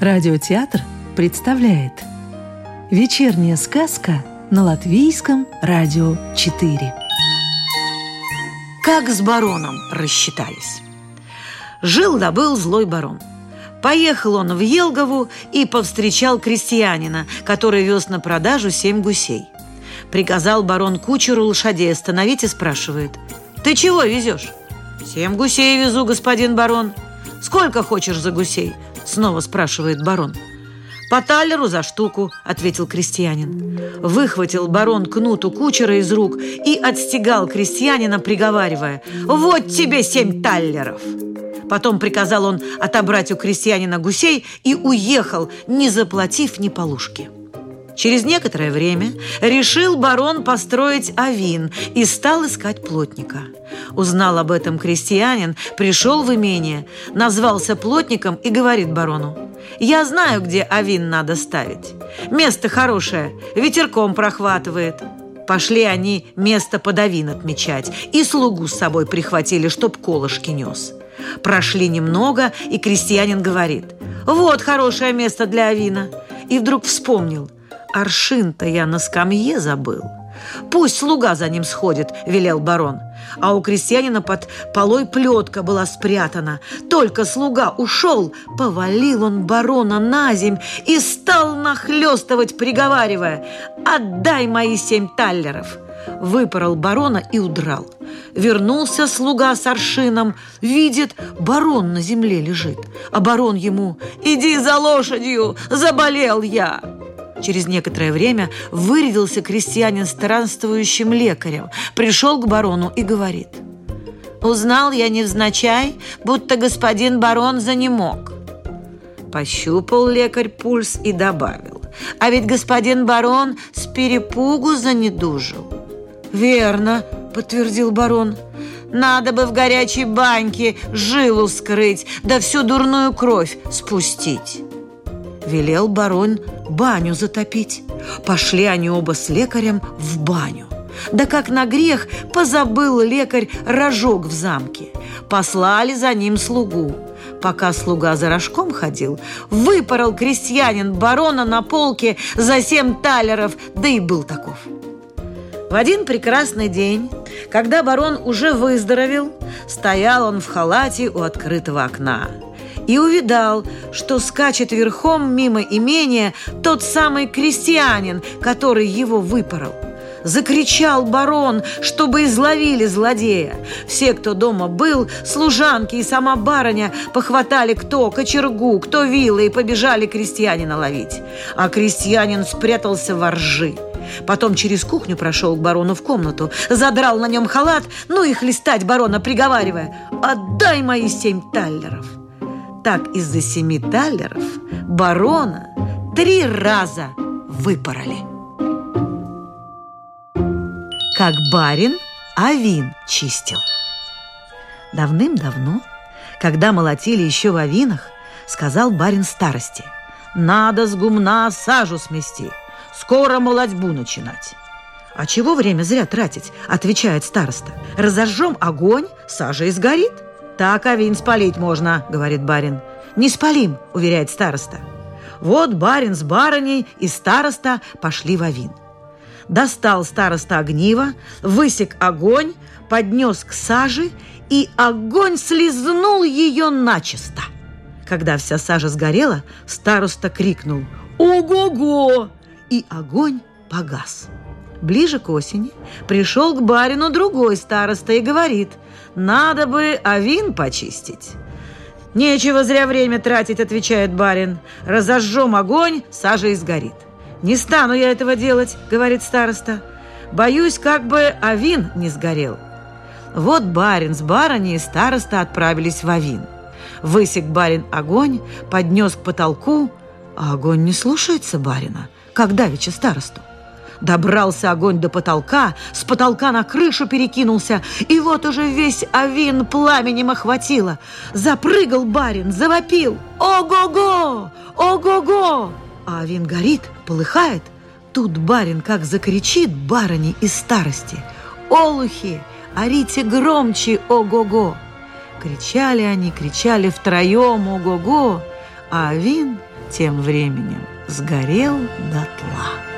Радиотеатр представляет Вечерняя сказка на Латвийском радио 4 Как с бароном рассчитались? Жил-да был злой барон. Поехал он в Елгову и повстречал крестьянина, который вез на продажу семь гусей. Приказал барон кучеру лошадей остановить и спрашивает. «Ты чего везешь?» «Семь гусей везу, господин барон». «Сколько хочешь за гусей?» Снова спрашивает барон. «По талеру за штуку», — ответил крестьянин. Выхватил барон кнут у кучера из рук и отстегал крестьянина, приговаривая «Вот тебе семь таллеров!» Потом приказал он отобрать у крестьянина гусей и уехал, не заплатив ни полушки. Через некоторое время решил барон построить авин и стал искать плотника. Узнал об этом крестьянин, пришел в имение, назвался плотником и говорит барону, «Я знаю, где авин надо ставить. Место хорошее, ветерком прохватывает». Пошли они место под авин отмечать и слугу с собой прихватили, чтоб колышки нес. Прошли немного, и крестьянин говорит, «Вот хорошее место для авина». И вдруг вспомнил – Аршин-то я на скамье забыл. Пусть слуга за ним сходит, велел барон. А у крестьянина под полой плетка была спрятана. Только слуга ушел, повалил он барона на земь и стал нахлестывать, приговаривая «Отдай мои семь таллеров!» Выпорол барона и удрал. Вернулся слуга с аршином, видит, барон на земле лежит. А барон ему «Иди за лошадью, заболел я!» Через некоторое время вырядился крестьянин странствующим лекарем, пришел к барону и говорит. «Узнал я невзначай, будто господин барон занемог». Пощупал лекарь пульс и добавил. «А ведь господин барон с перепугу занедужил». «Верно», — подтвердил барон. «Надо бы в горячей баньке жилу скрыть, да всю дурную кровь спустить». Велел барон баню затопить. Пошли они оба с лекарем в баню. Да как на грех позабыл лекарь рожок в замке. Послали за ним слугу. Пока слуга за рожком ходил, выпорол крестьянин барона на полке за семь талеров, да и был таков. В один прекрасный день, когда барон уже выздоровел, стоял он в халате у открытого окна и увидал, что скачет верхом мимо имения тот самый крестьянин, который его выпорол. Закричал барон, чтобы изловили злодея. Все, кто дома был, служанки и сама барыня, похватали кто кочергу, кто вилы и побежали крестьянина ловить. А крестьянин спрятался во ржи. Потом через кухню прошел к барону в комнату, задрал на нем халат, ну и хлестать барона, приговаривая «Отдай мои семь таллеров!» Так из-за семи талеров барона три раза выпороли. Как барин авин чистил. Давным-давно, когда молотили еще в авинах, сказал барин старости, «Надо с гумна сажу смести, скоро молодьбу начинать». «А чего время зря тратить?» – отвечает староста. «Разожжем огонь, сажа и сгорит». «Так авин спалить можно», — говорит барин. «Не спалим», — уверяет староста. Вот барин с барыней и староста пошли в авин. Достал староста огниво, высек огонь, поднес к саже, и огонь слезнул ее начисто. Когда вся сажа сгорела, староста крикнул «Ого-го!» и огонь погас. Ближе к осени пришел к барину другой староста и говорит – надо бы авин почистить. «Нечего зря время тратить», — отвечает барин. «Разожжем огонь, сажа и сгорит». «Не стану я этого делать», — говорит староста. «Боюсь, как бы авин не сгорел». Вот барин с барыней и староста отправились в авин. Высек барин огонь, поднес к потолку, а огонь не слушается барина, как давеча старосту. Добрался огонь до потолка, с потолка на крышу перекинулся, и вот уже весь авин пламенем охватило. Запрыгал барин, завопил. Ого-го! Ого-го! А авин горит, полыхает. Тут барин как закричит барыне из старости. «Олухи, орите громче, ого-го!» Кричали они, кричали втроем, ого-го, а Авин тем временем сгорел дотла.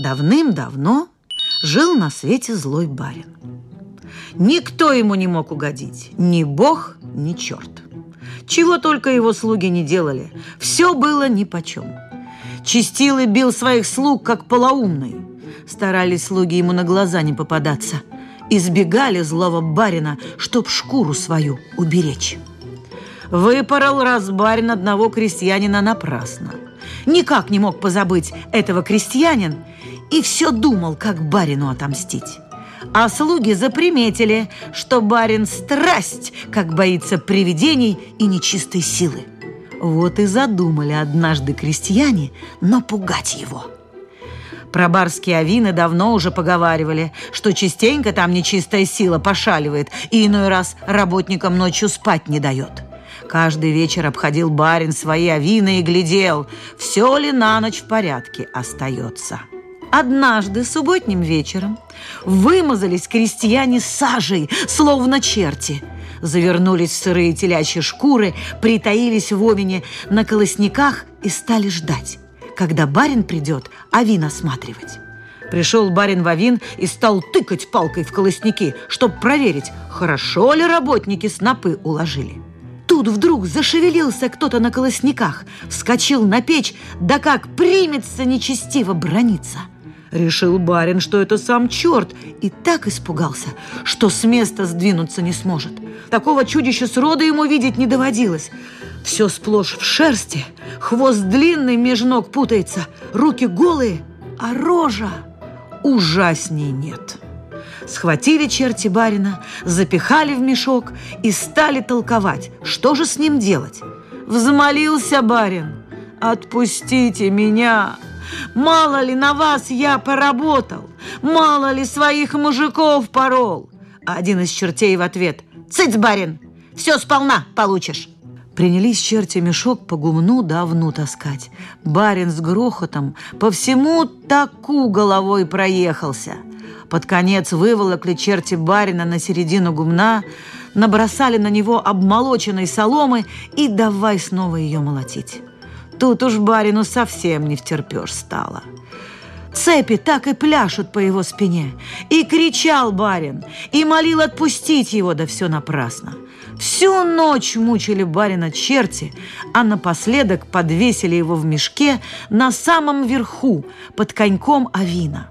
Давным-давно жил на свете злой барин. Никто ему не мог угодить, ни бог, ни черт. Чего только его слуги не делали, все было нипочем. Чистил и бил своих слуг, как полоумный. Старались слуги ему на глаза не попадаться. Избегали злого барина, чтоб шкуру свою уберечь. Выпорол раз барин одного крестьянина напрасно. Никак не мог позабыть этого крестьянин и все думал, как барину отомстить. А слуги заприметили, что барин страсть, как боится привидений и нечистой силы. Вот и задумали однажды крестьяне напугать его. Про барские авины давно уже поговаривали, что частенько там нечистая сила пошаливает и иной раз работникам ночью спать не дает. Каждый вечер обходил барин свои авины и глядел, все ли на ночь в порядке остается. Однажды субботним вечером вымазались крестьяне сажей, словно черти. Завернулись в сырые телячьи шкуры, притаились в омине на колосниках и стали ждать, когда барин придет авин осматривать. Пришел барин в авин и стал тыкать палкой в колосники, чтобы проверить, хорошо ли работники снопы уложили. Тут вдруг зашевелился кто-то на колосниках, вскочил на печь, да как примется нечестиво брониться – Решил барин, что это сам черт, и так испугался, что с места сдвинуться не сможет. Такого чудища срода ему видеть не доводилось. Все сплошь в шерсти, хвост длинный меж ног путается, руки голые, а рожа ужасней нет. Схватили черти барина, запихали в мешок и стали толковать, что же с ним делать. Взмолился барин, «Отпустите меня!» Мало ли на вас я поработал, мало ли своих мужиков порол. Один из чертей в ответ «Цыц, барин, все сполна получишь». Принялись черти мешок по гумну да овну таскать. Барин с грохотом по всему таку головой проехался. Под конец выволокли черти барина на середину гумна, набросали на него обмолоченной соломы и давай снова ее молотить. Тут уж барину совсем не втерпешь стало. Цепи так и пляшут по его спине. И кричал барин, и молил отпустить его, да все напрасно. Всю ночь мучили барина черти, а напоследок подвесили его в мешке на самом верху, под коньком авина.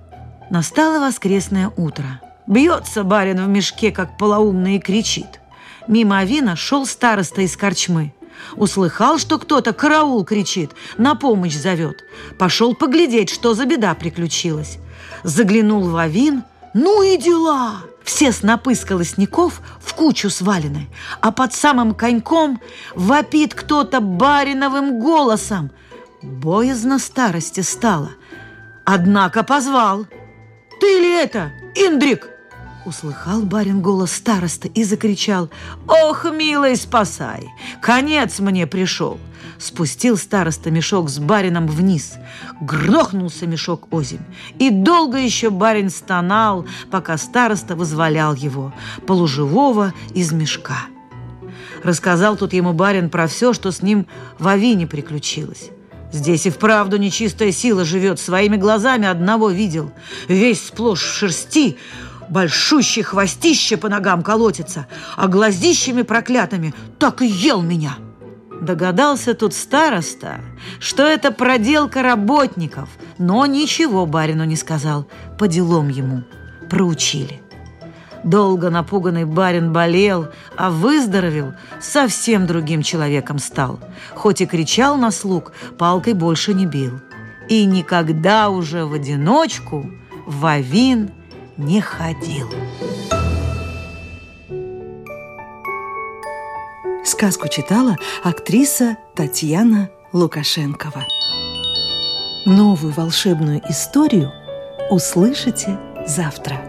Настало воскресное утро. Бьется барин в мешке, как полоумный, и кричит. Мимо авина шел староста из корчмы – Услыхал, что кто-то караул кричит, на помощь зовет. Пошел поглядеть, что за беда приключилась. Заглянул в Авин. Ну и дела! Все снопы с колосников в кучу свалены, а под самым коньком вопит кто-то бариновым голосом. Боязно старости стало. Однако позвал. «Ты ли это, Индрик?» Услыхал барин голос староста и закричал «Ох, милый, спасай! Конец мне пришел!» Спустил староста мешок с барином вниз. Грохнулся мешок озимь. И долго еще барин стонал, пока староста вызволял его, полуживого из мешка. Рассказал тут ему барин про все, что с ним в Авине приключилось. Здесь и вправду нечистая сила живет, своими глазами одного видел. Весь сплошь в шерсти, большущий хвостище по ногам колотится, а глазищами проклятыми так и ел меня. Догадался тут староста, что это проделка работников, но ничего барину не сказал, по делам ему проучили. Долго напуганный барин болел, а выздоровел, совсем другим человеком стал. Хоть и кричал на слуг, палкой больше не бил. И никогда уже в одиночку Вавин не ходил. Сказку читала актриса Татьяна Лукашенкова. Новую волшебную историю услышите завтра.